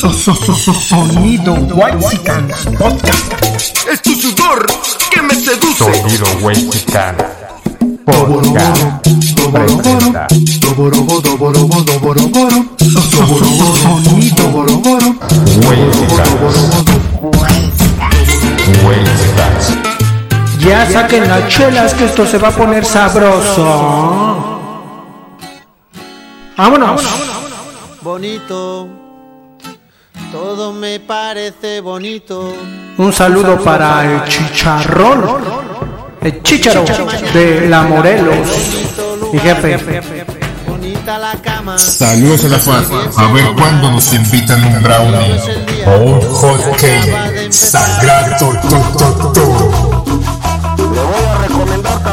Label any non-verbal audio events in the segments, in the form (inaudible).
So, so, so, so, sonido White Podcast. Es tu sudor que me seduce. Sonido Wexican Podcast presenta So, so, so, so, sonido Wexican Ya saquen las chelas que esto se va a poner sabroso. Vámonos. bonito. Todo me parece bonito. Un saludo para el chicharrón. El chicharo de la Morelos. Mi jefe. Bonita la cama. Saludos a la FAD. A ver cuándo nos invitan un brownie o un hot cake. Sagrado to, to, to.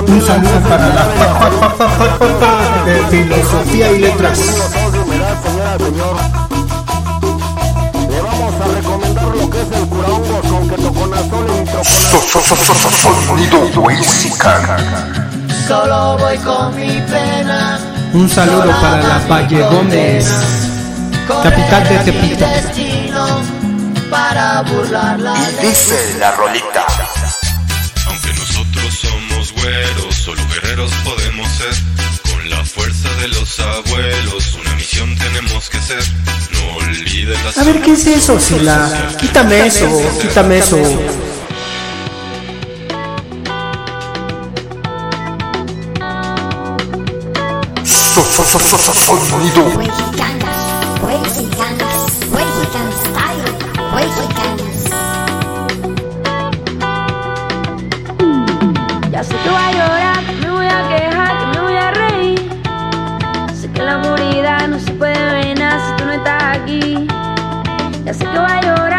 Un saludo para la fa- fa- fa- fa- fa- fa- fa- de filosofía y letras. Sonido. Solo voy con mi pena. Un saludo para la Valle Gómez. Capital de Tepito. Destino para burlar la Dice la rolita. Aunque nosotros somos güeros, solo guerreros podemos ser. Con la fuerza de los abuelos, una misión tenemos que ser. No olvides las A ver, ¿qué es eso, Sila? Quítame eso, quítame eso. Sonido. Ya sé que voy a llorar, me voy a quejar, que me voy a reír. Sé que la oscuridad no se puede ver si tú no estás aquí. Ya sé que voy a llorar,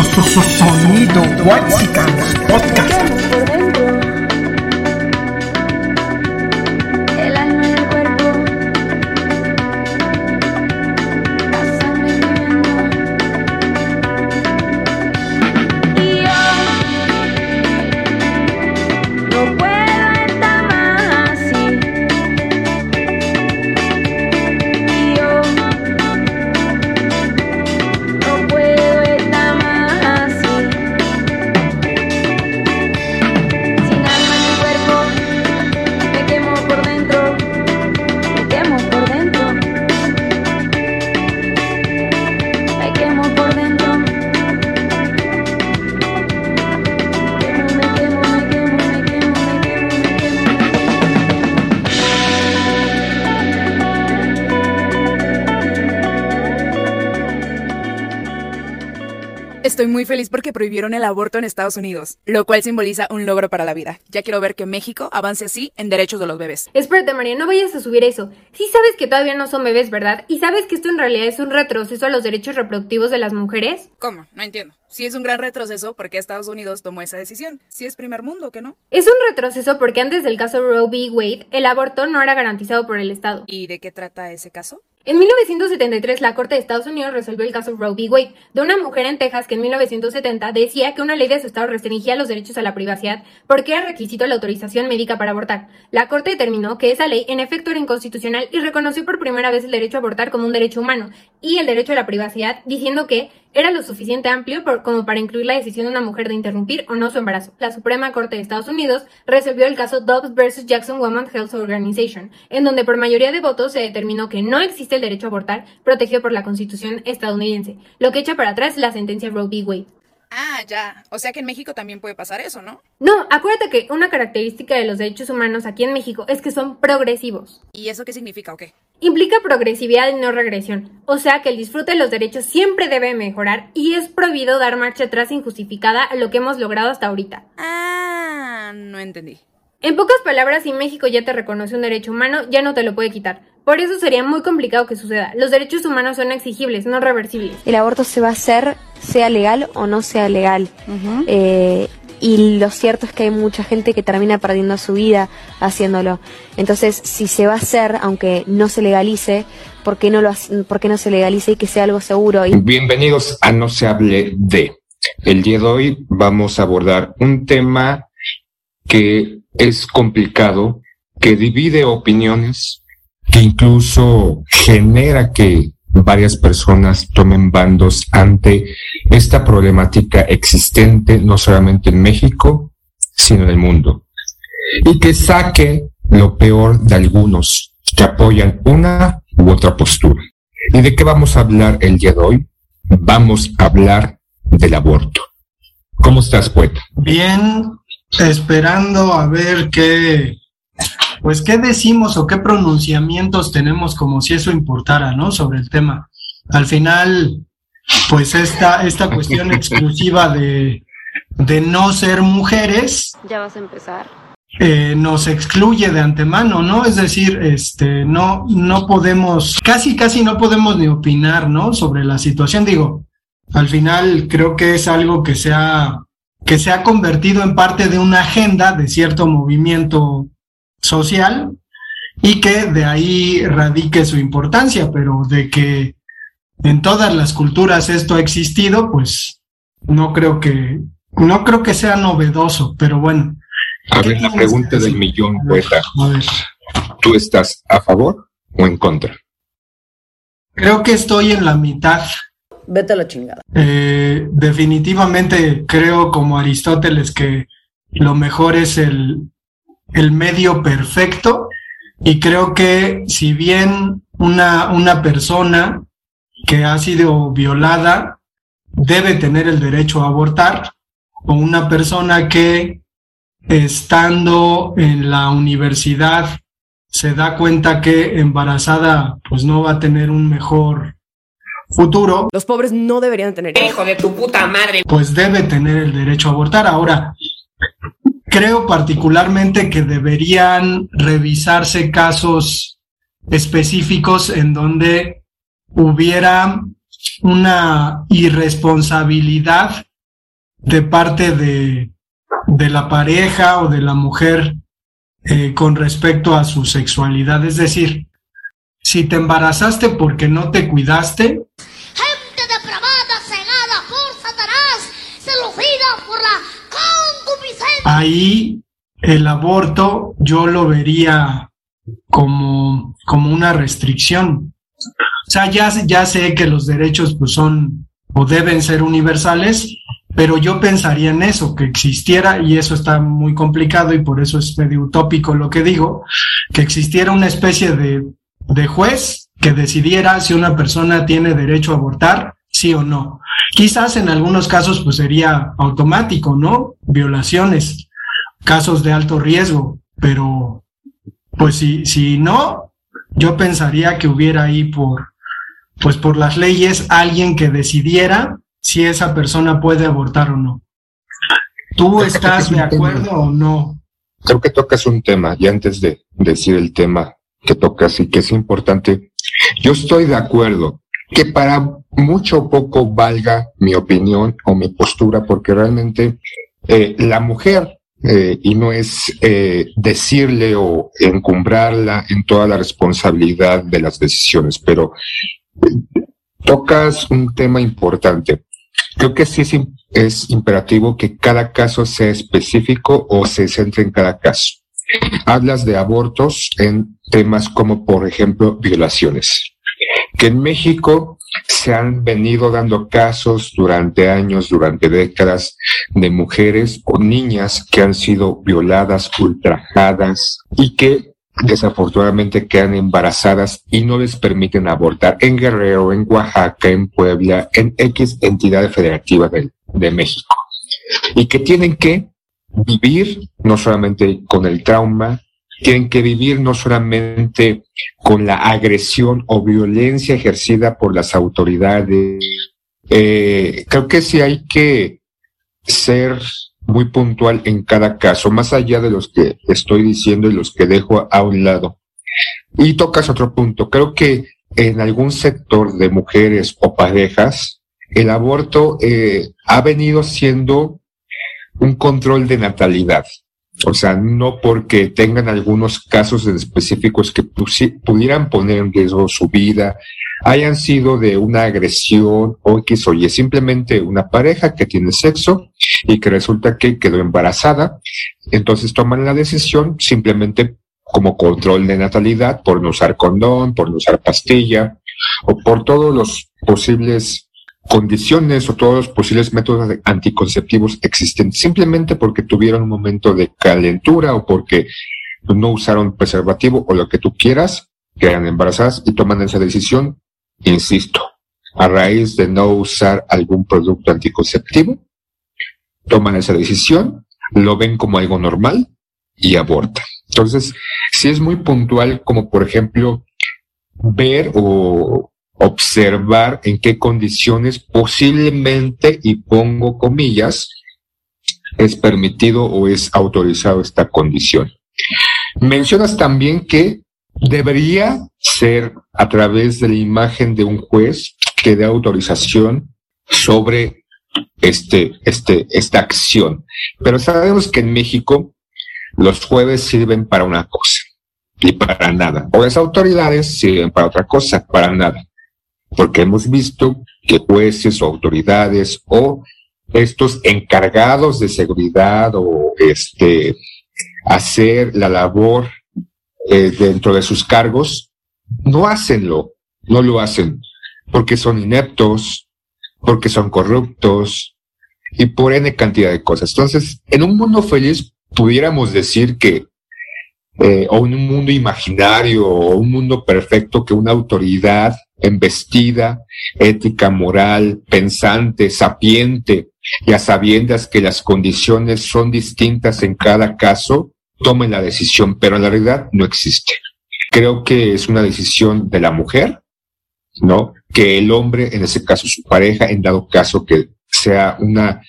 sonido White Podcast. Estoy muy feliz porque prohibieron el aborto en Estados Unidos, lo cual simboliza un logro para la vida. Ya quiero ver que México avance así en derechos de los bebés. Espérate, María, no vayas a subir eso. Sí sabes que todavía no son bebés, ¿verdad? Y sabes que esto en realidad es un retroceso a los derechos reproductivos de las mujeres. ¿Cómo? No entiendo. Si es un gran retroceso, ¿por qué Estados Unidos tomó esa decisión? Si es primer mundo, ¿qué no? Es un retroceso porque antes del caso Roe v. Wade, el aborto no era garantizado por el Estado. ¿Y de qué trata ese caso? En 1973, la Corte de Estados Unidos resolvió el caso Roe v. Wade, de una mujer en Texas que en 1970 decía que una ley de su estado restringía los derechos a la privacidad porque era requisito la autorización médica para abortar. La Corte determinó que esa ley en efecto era inconstitucional y reconoció por primera vez el derecho a abortar como un derecho humano y el derecho a la privacidad, diciendo que era lo suficiente amplio por- como para incluir la decisión de una mujer de interrumpir o no su embarazo. La Suprema Corte de Estados Unidos resolvió el caso Dobbs vs. Jackson Women Health Organization, en donde por mayoría de votos se determinó que no existe el derecho a abortar protegido por la Constitución estadounidense, lo que echa para atrás la sentencia Roe v. Wade. Ah, ya. O sea que en México también puede pasar eso, ¿no? No, acuérdate que una característica de los derechos humanos aquí en México es que son progresivos. ¿Y eso qué significa o qué? Implica progresividad y no regresión, o sea que el disfrute de los derechos siempre debe mejorar y es prohibido dar marcha atrás injustificada a lo que hemos logrado hasta ahorita. Ah, no entendí. En pocas palabras, si México ya te reconoce un derecho humano, ya no te lo puede quitar. Por eso sería muy complicado que suceda. Los derechos humanos son exigibles, no reversibles. El aborto se va a hacer, sea legal o no sea legal. Eh, y lo cierto es que hay mucha gente que termina perdiendo su vida haciéndolo. Entonces, si se va a hacer, aunque no se legalice, ¿por qué no, lo, hace- por qué no se legalice y que sea algo seguro? Y Bienvenidos a No se hable de. El día de hoy vamos a abordar un tema que es complicado, que divide opiniones, que incluso genera que varias personas tomen bandos ante esta problemática existente no solamente en México, sino en el mundo. Y que saque lo peor de algunos que apoyan una u otra postura. ¿Y de qué vamos a hablar el día de hoy? Vamos a hablar del aborto. ¿Cómo estás, poeta? Bien, esperando a ver qué, pues qué decimos o qué pronunciamientos tenemos como si eso importara, ¿no? Sobre el tema. Al final, pues esta, esta cuestión (laughs) exclusiva de, de no ser mujeres, ya vas a empezar. eh, nos excluye de antemano, ¿no? Es decir, este, no, no podemos, casi, casi no podemos ni opinar, ¿no? Sobre la situación. Digo, al final creo que es algo que se ha, que se ha convertido en parte de una agenda de cierto movimiento social y que de ahí radique su importancia, pero de que en todas las culturas esto ha existido, pues no creo que, no creo que sea novedoso, pero bueno. A ver, la pregunta del millón, poeta. A ver. ¿Tú estás a favor o en contra? Creo que estoy en la mitad. Vete a la chingada. Eh, definitivamente creo como Aristóteles que lo mejor es el, el medio perfecto y creo que si bien una, una persona que ha sido violada debe tener el derecho a abortar o una persona que estando en la universidad se da cuenta que embarazada pues no va a tener un mejor futuro, Los pobres no deberían tener hijo de tu puta madre. pues debe tener el derecho a abortar. Ahora, creo particularmente que deberían revisarse casos específicos en donde hubiera una irresponsabilidad de parte de, de la pareja o de la mujer eh, con respecto a su sexualidad. Es decir, si te embarazaste porque no te cuidaste, ahí el aborto yo lo vería como, como una restricción. O sea, ya, ya sé que los derechos pues son o deben ser universales, pero yo pensaría en eso, que existiera, y eso está muy complicado y por eso es medio utópico lo que digo, que existiera una especie de, de juez que decidiera si una persona tiene derecho a abortar, sí o no. Quizás en algunos casos pues sería automático, ¿no? Violaciones, casos de alto riesgo, pero pues si, si no, yo pensaría que hubiera ahí por, pues por las leyes alguien que decidiera si esa persona puede abortar o no. ¿Tú estás de acuerdo o no? Creo que tocas un tema, y antes de decir el tema que tocas y que es importante, yo estoy de acuerdo que para mucho o poco valga mi opinión o mi postura, porque realmente eh, la mujer, eh, y no es eh, decirle o encumbrarla en toda la responsabilidad de las decisiones, pero eh, tocas un tema importante. Creo que sí es, es imperativo que cada caso sea específico o se centre en cada caso. Hablas de abortos en temas como, por ejemplo, violaciones. Que en México se han venido dando casos durante años, durante décadas, de mujeres o niñas que han sido violadas, ultrajadas y que desafortunadamente quedan embarazadas y no les permiten abortar en Guerrero, en Oaxaca, en Puebla, en X entidad federativa de, de México. Y que tienen que vivir no solamente con el trauma, tienen que vivir no solamente con la agresión o violencia ejercida por las autoridades. Eh, creo que sí hay que ser muy puntual en cada caso, más allá de los que estoy diciendo y los que dejo a un lado. Y tocas otro punto. Creo que en algún sector de mujeres o parejas, el aborto eh, ha venido siendo un control de natalidad. O sea, no porque tengan algunos casos en específicos que pudieran poner en riesgo su vida, hayan sido de una agresión o X o Y, simplemente una pareja que tiene sexo y que resulta que quedó embarazada, entonces toman la decisión simplemente como control de natalidad por no usar condón, por no usar pastilla o por todos los posibles condiciones o todos los posibles métodos anticonceptivos existentes, simplemente porque tuvieron un momento de calentura o porque no usaron preservativo o lo que tú quieras, quedan embarazadas y toman esa decisión, insisto, a raíz de no usar algún producto anticonceptivo, toman esa decisión, lo ven como algo normal y abortan. Entonces, si es muy puntual, como por ejemplo, ver o observar en qué condiciones posiblemente, y pongo comillas, es permitido o es autorizado esta condición. Mencionas también que debería ser a través de la imagen de un juez que dé autorización sobre este, este, esta acción. Pero sabemos que en México los jueves sirven para una cosa y para nada. O las autoridades sirven para otra cosa, para nada porque hemos visto que jueces o autoridades o estos encargados de seguridad o este hacer la labor eh, dentro de sus cargos no hacenlo, no lo hacen porque son ineptos, porque son corruptos y por N cantidad de cosas. Entonces, en un mundo feliz pudiéramos decir que eh, o un mundo imaginario o un mundo perfecto que una autoridad embestida, ética, moral, pensante, sapiente, y a sabiendas que las condiciones son distintas en cada caso, tomen la decisión, pero en la realidad no existe. Creo que es una decisión de la mujer, ¿no? Que el hombre, en ese caso su pareja, en dado caso que sea una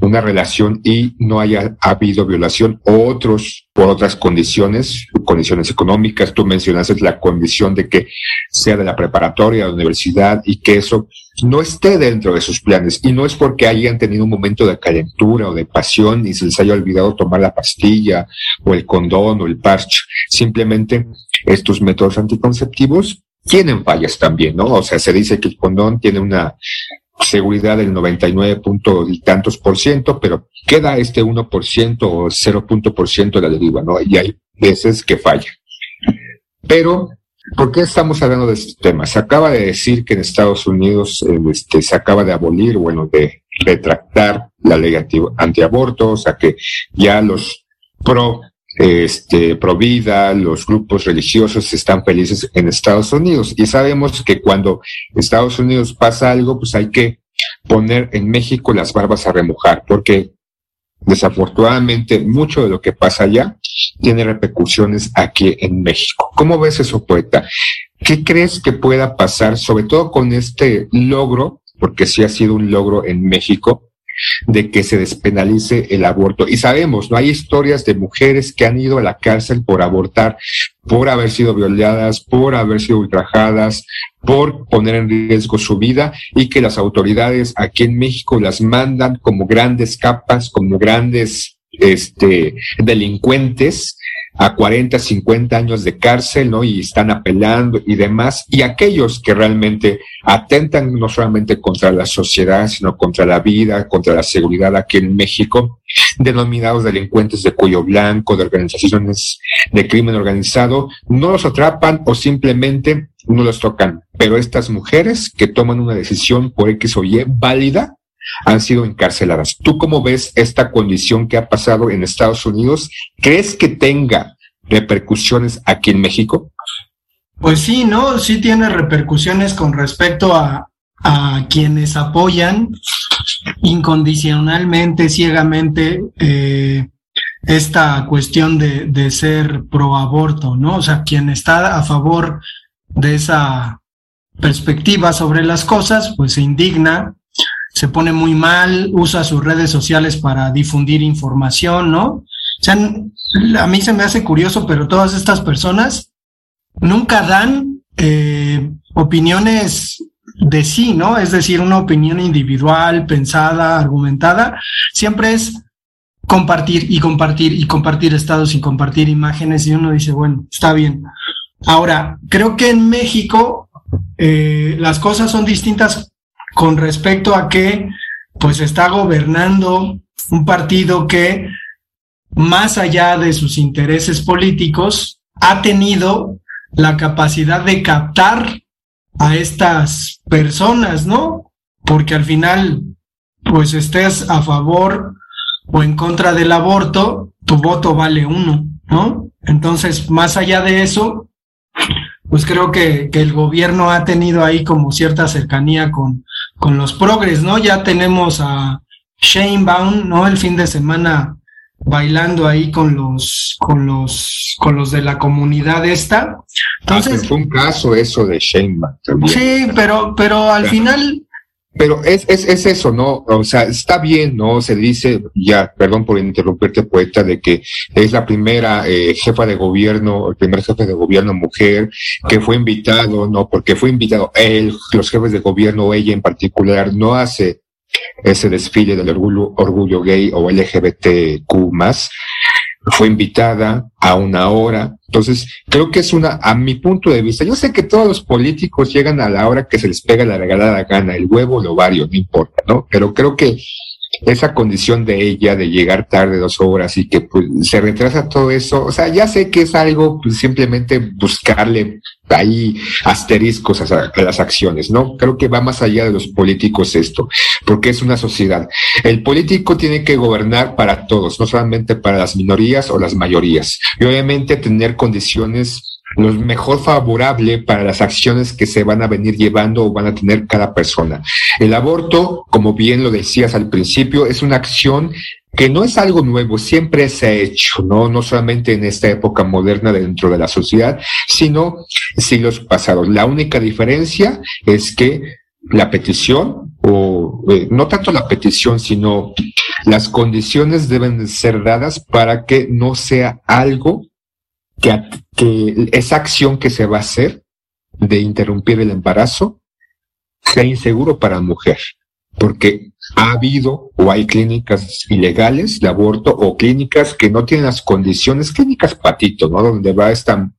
una relación y no haya habido violación o otros por otras condiciones, condiciones económicas. Tú mencionaste la condición de que sea de la preparatoria, de la universidad y que eso no esté dentro de sus planes. Y no es porque hayan tenido un momento de calentura o de pasión y se les haya olvidado tomar la pastilla o el condón o el parche. Simplemente estos métodos anticonceptivos tienen fallas también, ¿no? O sea, se dice que el condón tiene una seguridad del 99 punto y tantos por ciento, pero queda este 1% o 0 punto por ciento de la deriva, ¿no? Y hay veces que falla. Pero, ¿por qué estamos hablando de este tema? Se acaba de decir que en Estados Unidos eh, este, se acaba de abolir, bueno, de retractar la ley antiaborto, o sea que ya los pro este, Provida, los grupos religiosos están felices en Estados Unidos. Y sabemos que cuando Estados Unidos pasa algo, pues hay que poner en México las barbas a remojar, porque desafortunadamente mucho de lo que pasa allá tiene repercusiones aquí en México. ¿Cómo ves eso, poeta? ¿Qué crees que pueda pasar, sobre todo con este logro, porque sí ha sido un logro en México, de que se despenalice el aborto. Y sabemos, no hay historias de mujeres que han ido a la cárcel por abortar, por haber sido violadas, por haber sido ultrajadas, por poner en riesgo su vida y que las autoridades aquí en México las mandan como grandes capas, como grandes este, delincuentes a 40, 50 años de cárcel, ¿no? Y están apelando y demás. Y aquellos que realmente atentan no solamente contra la sociedad, sino contra la vida, contra la seguridad aquí en México, denominados delincuentes de cuello blanco, de organizaciones de crimen organizado, no los atrapan o simplemente no los tocan. Pero estas mujeres que toman una decisión por X o Y válida, han sido encarceladas. ¿Tú cómo ves esta condición que ha pasado en Estados Unidos? ¿Crees que tenga repercusiones aquí en México? Pues sí, ¿no? Sí tiene repercusiones con respecto a, quienes apoyan incondicionalmente, ciegamente, eh, esta cuestión de, de ser pro aborto, ¿no? O sea, quien está a favor de esa perspectiva sobre las cosas, pues se indigna se pone muy mal, usa sus redes sociales para difundir información, ¿no? O sea, a mí se me hace curioso, pero todas estas personas nunca dan eh, opiniones de sí, ¿no? Es decir, una opinión individual, pensada, argumentada, siempre es compartir y compartir y compartir estados y compartir imágenes y uno dice, bueno, está bien. Ahora, creo que en México eh, las cosas son distintas con respecto a que pues está gobernando un partido que más allá de sus intereses políticos ha tenido la capacidad de captar a estas personas, ¿no? Porque al final, pues estés a favor o en contra del aborto, tu voto vale uno, ¿no? Entonces, más allá de eso, pues creo que, que el gobierno ha tenido ahí como cierta cercanía con, con los progres, ¿no? Ya tenemos a Shane Baum, ¿no? El fin de semana bailando ahí con los, con los, con los de la comunidad esta. Entonces. fue un caso eso de Shane también. Sí, pero, pero al final. Pero es, es, es eso, ¿no? O sea, está bien, ¿no? Se dice, ya, perdón por interrumpirte, poeta, de que es la primera eh, jefa de gobierno, el primer jefe de gobierno mujer que fue invitado, ¿no? Porque fue invitado él, los jefes de gobierno, ella en particular, no hace ese desfile del orgullo, orgullo gay o LGBTQ más, fue invitada a una hora. Entonces, creo que es una, a mi punto de vista, yo sé que todos los políticos llegan a la hora que se les pega la regalada gana, el huevo, el ovario, no importa, ¿no? Pero creo que esa condición de ella de llegar tarde dos horas y que pues, se retrasa todo eso, o sea, ya sé que es algo pues, simplemente buscarle ahí asteriscos a, las acciones, ¿no? Creo que va más allá de los políticos esto, porque es una sociedad. El político tiene que gobernar para todos, no solamente para las minorías o las mayorías. Y obviamente tener condiciones lo mejor favorable para las acciones que se van a venir llevando o van a tener cada persona. El aborto, como bien lo decías al principio, es una acción que no es algo nuevo, siempre se ha hecho, ¿no? No solamente en esta época moderna dentro de la sociedad, sino siglos pasados. La única diferencia es que la petición, o eh, no tanto la petición, sino las condiciones deben ser dadas para que no sea algo que, que esa acción que se va a hacer de interrumpir el embarazo sea inseguro para mujer, porque ha habido o hay clínicas ilegales de aborto o clínicas que no tienen las condiciones, clínicas patito, ¿no? Donde va esta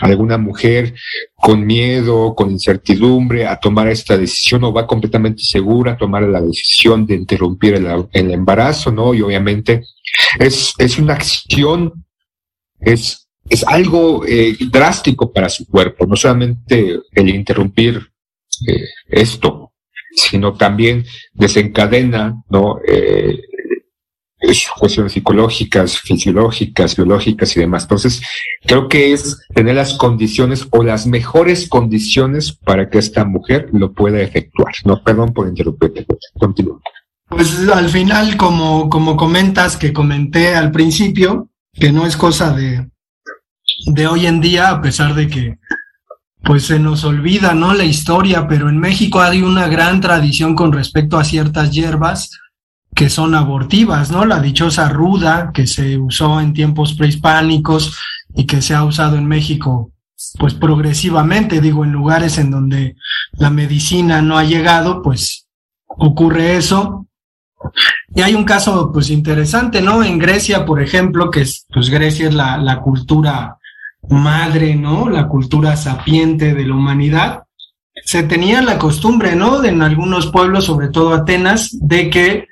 alguna mujer con miedo, con incertidumbre a tomar esta decisión o va completamente segura a tomar la decisión de interrumpir el, el embarazo, ¿no? Y obviamente es, es una acción, es es algo eh, drástico para su cuerpo, no solamente el interrumpir eh, esto, sino también desencadena, ¿no? Eh, cuestiones psicológicas, fisiológicas, biológicas y demás. Entonces, creo que es tener las condiciones o las mejores condiciones para que esta mujer lo pueda efectuar. No, perdón por interrumpirte. Continúa. Pues al final, como, como comentas, que comenté al principio, que no es cosa de, de hoy en día, a pesar de que pues se nos olvida, ¿no? La historia, pero en México hay una gran tradición con respecto a ciertas hierbas que son abortivas, ¿no? La dichosa ruda que se usó en tiempos prehispánicos y que se ha usado en México pues progresivamente, digo, en lugares en donde la medicina no ha llegado, pues ocurre eso. Y hay un caso pues interesante, ¿no? En Grecia, por ejemplo, que es, pues Grecia es la, la cultura madre, ¿no? La cultura sapiente de la humanidad. Se tenía la costumbre, ¿no? En algunos pueblos, sobre todo Atenas, de que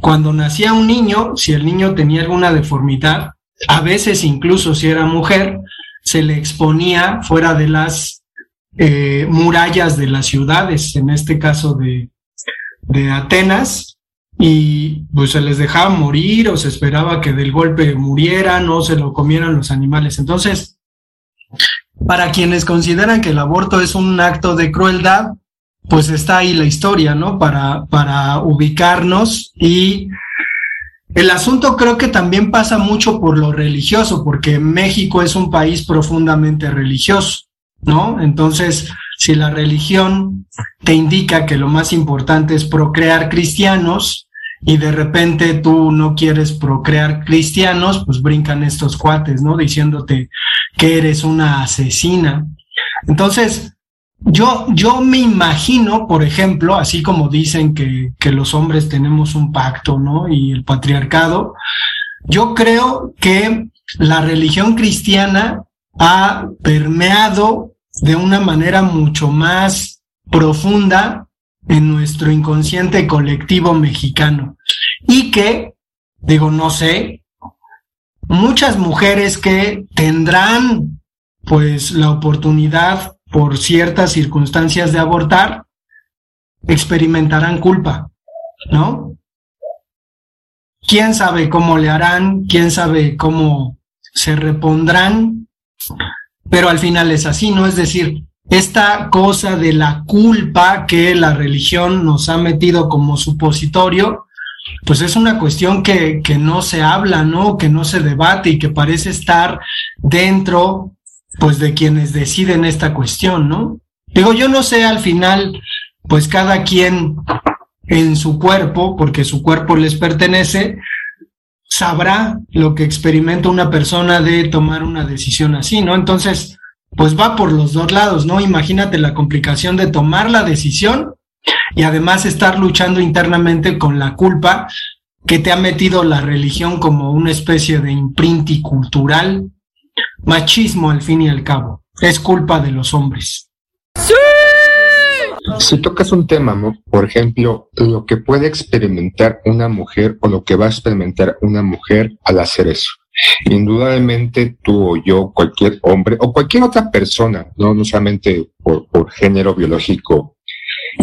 cuando nacía un niño, si el niño tenía alguna deformidad, a veces incluso si era mujer, se le exponía fuera de las eh, murallas de las ciudades, en este caso de, de Atenas, y pues se les dejaba morir o se esperaba que del golpe murieran o se lo comieran los animales. Entonces, para quienes consideran que el aborto es un acto de crueldad, pues está ahí la historia, ¿no? Para, para ubicarnos y el asunto creo que también pasa mucho por lo religioso, porque México es un país profundamente religioso, ¿no? Entonces, si la religión te indica que lo más importante es procrear cristianos y de repente tú no quieres procrear cristianos, pues brincan estos cuates, ¿no? Diciéndote que eres una asesina. Entonces, yo, yo me imagino, por ejemplo, así como dicen que, que los hombres tenemos un pacto, ¿no? Y el patriarcado, yo creo que la religión cristiana ha permeado de una manera mucho más profunda en nuestro inconsciente colectivo mexicano. Y que, digo, no sé, muchas mujeres que tendrán pues la oportunidad por ciertas circunstancias de abortar, experimentarán culpa, ¿no? ¿Quién sabe cómo le harán? ¿Quién sabe cómo se repondrán? Pero al final es así, ¿no? Es decir, esta cosa de la culpa que la religión nos ha metido como supositorio, pues es una cuestión que, que no se habla, ¿no? Que no se debate y que parece estar dentro, pues, de quienes deciden esta cuestión, ¿no? Digo, yo no sé al final, pues cada quien en su cuerpo, porque su cuerpo les pertenece, sabrá lo que experimenta una persona de tomar una decisión así, ¿no? Entonces, pues va por los dos lados, ¿no? Imagínate la complicación de tomar la decisión y además estar luchando internamente con la culpa que te ha metido la religión como una especie de imprinti cultural, machismo al fin y al cabo. Es culpa de los hombres. Si tocas un tema, ¿no? por ejemplo, lo que puede experimentar una mujer o lo que va a experimentar una mujer al hacer eso. Indudablemente tú o yo, cualquier hombre o cualquier otra persona, no, no solamente por, por género biológico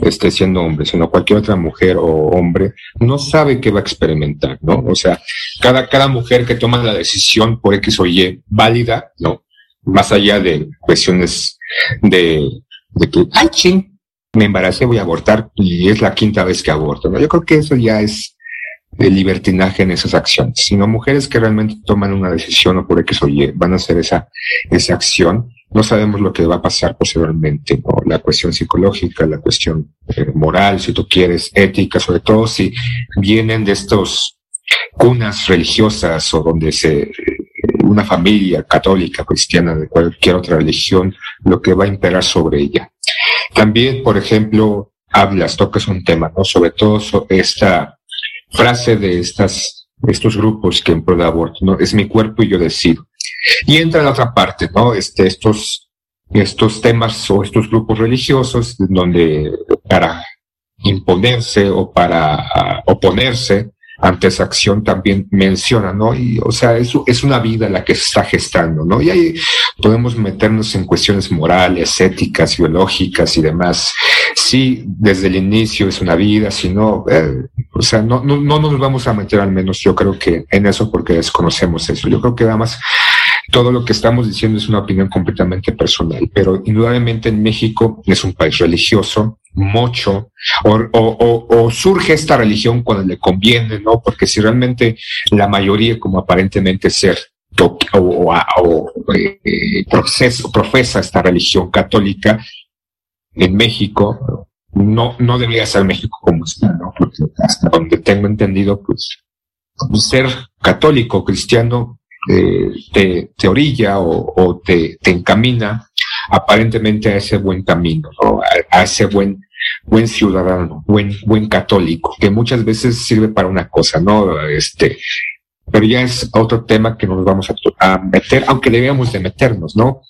esté siendo hombre, sino cualquier otra mujer o hombre, no sabe qué va a experimentar, ¿no? O sea, cada, cada mujer que toma la decisión por X o Y válida, ¿no? Más allá de cuestiones de, de que, ay, ching, me embaracé, voy a abortar y es la quinta vez que aborto, ¿no? Yo creo que eso ya es de libertinaje en esas acciones, sino mujeres que realmente toman una decisión o por X o Y van a hacer esa, esa acción. No sabemos lo que va a pasar posteriormente. La cuestión psicológica, la cuestión eh, moral, si tú quieres, ética, sobre todo si vienen de estos cunas religiosas o donde se, una familia católica, cristiana, de cualquier otra religión, lo que va a imperar sobre ella. También, por ejemplo, hablas, tocas un tema, ¿no? Sobre todo esta frase de estas, estos grupos que en pro de aborto, ¿no? Es mi cuerpo y yo decido. Y entra la otra parte, ¿no? Este, estos, estos temas o estos grupos religiosos donde para imponerse o para oponerse ante esa acción también menciona, ¿no? Y, o sea, eso es una vida la que se está gestando, ¿no? Y ahí podemos meternos en cuestiones morales, éticas, biológicas y demás. Sí, desde el inicio es una vida, si no, eh, o sea, no, no, no nos vamos a meter al menos, yo creo que en eso porque desconocemos eso. Yo creo que además todo lo que estamos diciendo es una opinión completamente personal, pero indudablemente en México es un país religioso, mucho, o, surge esta religión cuando le conviene, ¿no? Porque si realmente la mayoría, como aparentemente ser, o, eh, proceso, profesa esta religión católica en México, no, no debería ser México como está, ¿no? Porque hasta donde tengo entendido, pues, ser católico, cristiano, eh, te, te, orilla o, o te, te, encamina aparentemente a ese buen camino, ¿no? a, ese buen, buen ciudadano, buen, buen católico, que muchas veces sirve para una cosa, ¿no? Este, pero ya es otro tema que nos vamos a, meter, aunque debíamos de meternos, ¿no?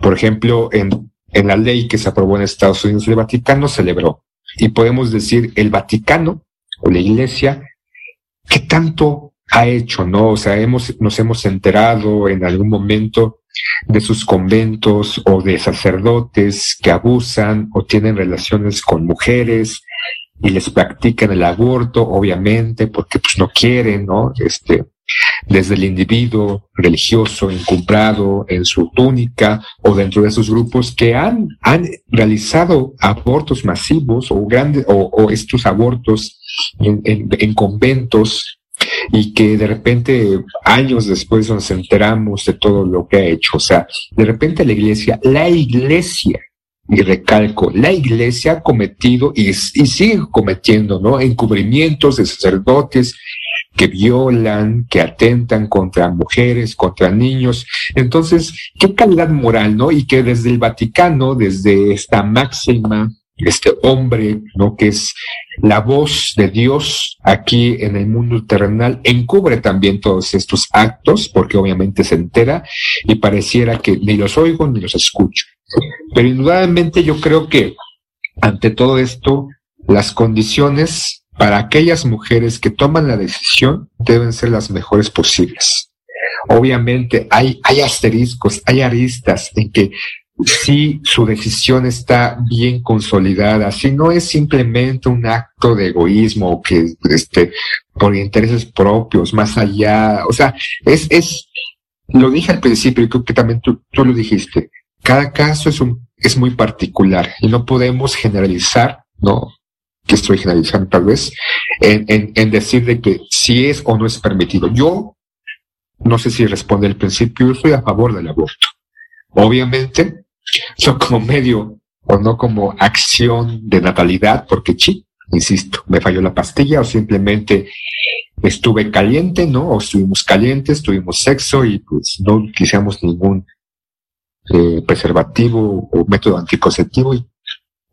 Por ejemplo, en, en la ley que se aprobó en Estados Unidos, el Vaticano celebró. Y podemos decir, el Vaticano o la Iglesia, ¿qué tanto ha hecho, no? O sea, hemos, nos hemos enterado en algún momento de sus conventos o de sacerdotes que abusan o tienen relaciones con mujeres y les practican el aborto, obviamente, porque pues no quieren, ¿no? Este, desde el individuo religioso encumbrado en su túnica o dentro de esos grupos que han, han realizado abortos masivos o grandes o, estos abortos en conventos y que de repente años después nos enteramos de todo lo que ha hecho. O sea, de repente la iglesia, la iglesia y recalco, la iglesia ha cometido y, sigue cometiendo, ¿no? Encubrimientos de sacerdotes que violan, que atentan contra mujeres, contra niños. Entonces, qué calidad moral, ¿no? Y que desde el Vaticano, desde esta máxima, este hombre, ¿no? Que es la voz de Dios aquí en el mundo terrenal, encubre también todos estos actos, porque obviamente se entera y pareciera que ni los oigo ni los escucho. Pero indudablemente yo creo que ante todo esto, las condiciones para aquellas mujeres que toman la decisión deben ser las mejores posibles. Obviamente hay, hay asteriscos, hay aristas en que si su decisión está bien consolidada, si no es simplemente un acto de egoísmo que este, por intereses propios, más allá, o sea, es, es, lo dije al principio y creo que también tú, lo dijiste, cada caso es un, es muy particular y no podemos generalizar, ¿no? Que estoy generalizando tal vez, en, en, en decir de que si es o no es permitido. Yo, no sé si responde al principio, yo estoy a favor del aborto. Obviamente, (laughs) no como medio o no como acción de natalidad, porque sí, insisto, me falló la pastilla o simplemente estuve caliente, ¿no? O estuvimos calientes, tuvimos sexo y pues no quisiéramos ningún eh, preservativo o método anticonceptivo y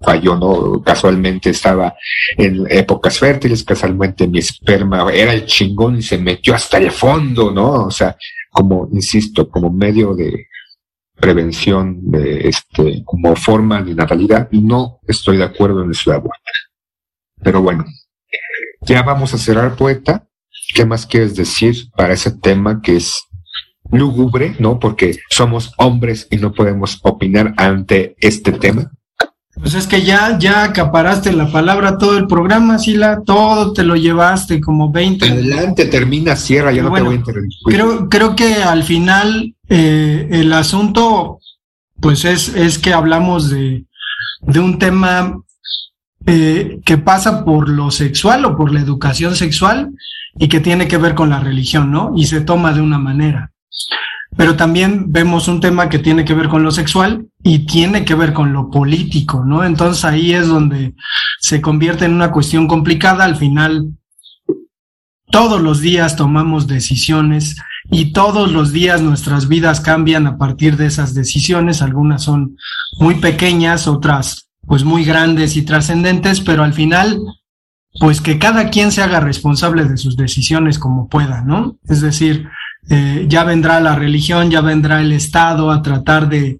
falló, ¿no? Casualmente estaba en épocas fértiles, casualmente mi esperma era el chingón y se metió hasta el fondo, ¿no? O sea, como, insisto, como medio de prevención, de este, como forma de natalidad, no estoy de acuerdo en eso de. Pero bueno, ya vamos a cerrar, poeta. ¿Qué más quieres decir para ese tema que es lúgubre, ¿no? Porque somos hombres y no podemos opinar ante este tema. Pues es que ya, ya acaparaste la palabra todo el programa, Sila, todo te lo llevaste como 20. Adelante, termina, cierra, ya no te voy a interrumpir. Creo, creo que al final eh, el asunto, pues es, es que hablamos de, de un tema eh, que pasa por lo sexual o por la educación sexual y que tiene que ver con la religión, ¿no? Y se toma de una manera. Pero también vemos un tema que tiene que ver con lo sexual y tiene que ver con lo político, ¿no? Entonces ahí es donde se convierte en una cuestión complicada. Al final, todos los días tomamos decisiones y todos los días nuestras vidas cambian a partir de esas decisiones. Algunas son muy pequeñas, otras pues muy grandes y trascendentes, pero al final, pues que cada quien se haga responsable de sus decisiones como pueda, ¿no? Es decir, eh, ya vendrá la religión, ya vendrá el Estado a tratar de,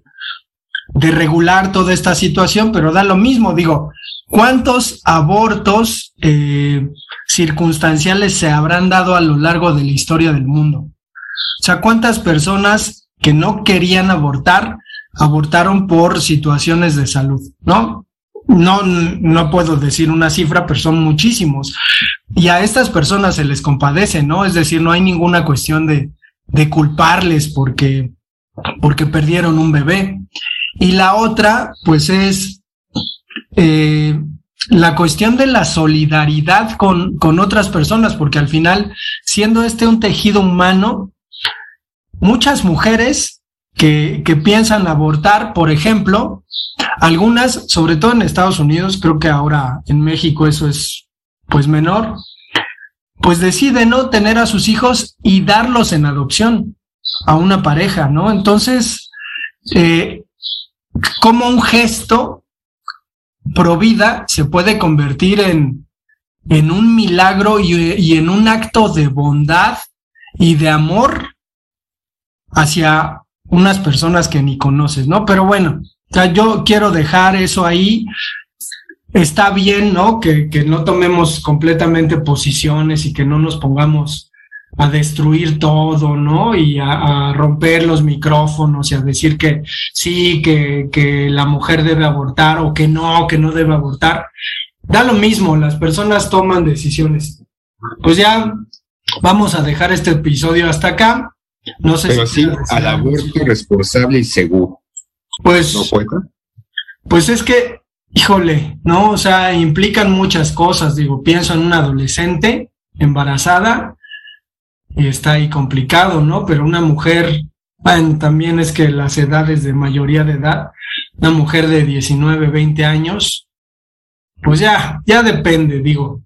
de regular toda esta situación, pero da lo mismo, digo, ¿cuántos abortos eh, circunstanciales se habrán dado a lo largo de la historia del mundo? O sea, ¿cuántas personas que no querían abortar abortaron por situaciones de salud, ¿no? No, no puedo decir una cifra, pero son muchísimos. Y a estas personas se les compadece, ¿no? Es decir, no hay ninguna cuestión de, de culparles porque, porque perdieron un bebé. Y la otra, pues es eh, la cuestión de la solidaridad con, con otras personas, porque al final, siendo este un tejido humano, muchas mujeres que, que piensan abortar, por ejemplo, algunas, sobre todo en Estados Unidos, creo que ahora en México eso es pues menor, pues decide no tener a sus hijos y darlos en adopción a una pareja, ¿no? Entonces, eh, como un gesto pro vida se puede convertir en, en un milagro y, y en un acto de bondad y de amor hacia unas personas que ni conoces, ¿no? Pero bueno, yo quiero dejar eso ahí está bien, ¿no? Que, que, no tomemos completamente posiciones y que no nos pongamos a destruir todo, ¿no? Y a, a romper los micrófonos y a decir que sí, que, que la mujer debe abortar o que no, que no debe abortar. Da lo mismo, las personas toman decisiones. Pues ya vamos a dejar este episodio hasta acá. No sé Pero si sí, al aborto responsable y seguro. Pues, ¿No pues es que híjole, ¿no? O sea, implican muchas cosas. Digo, pienso en una adolescente embarazada y está ahí complicado, ¿no? Pero una mujer, bueno, también es que las edades de mayoría de edad, una mujer de 19, 20 años, pues ya, ya depende, digo.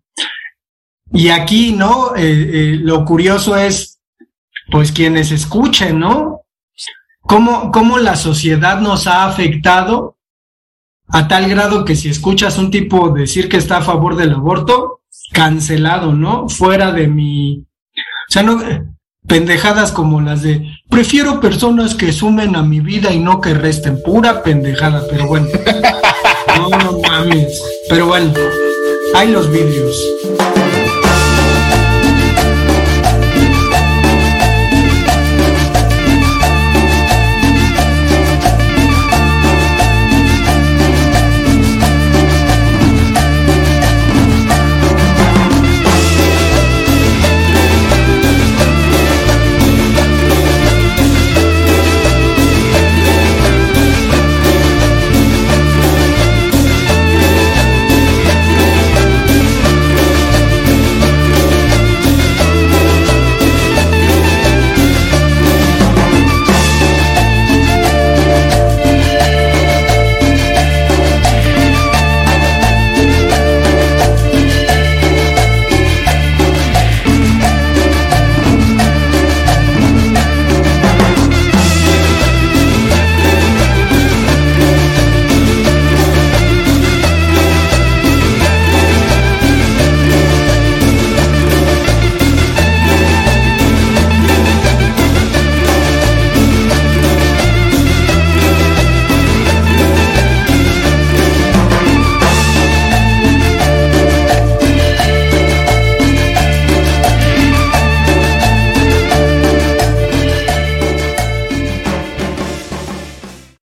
Y aquí, ¿no? Eh, eh, lo curioso es, pues quienes escuchen, ¿no? Cómo, cómo la sociedad nos ha afectado a tal grado que si escuchas un tipo decir que está a favor del aborto, cancelado, ¿no? Fuera de mi... O sea, no, pendejadas como las de prefiero personas que sumen a mi vida y no que resten, pura pendejada, pero bueno. (laughs) No, no mames. Pero bueno, hay los vídeos.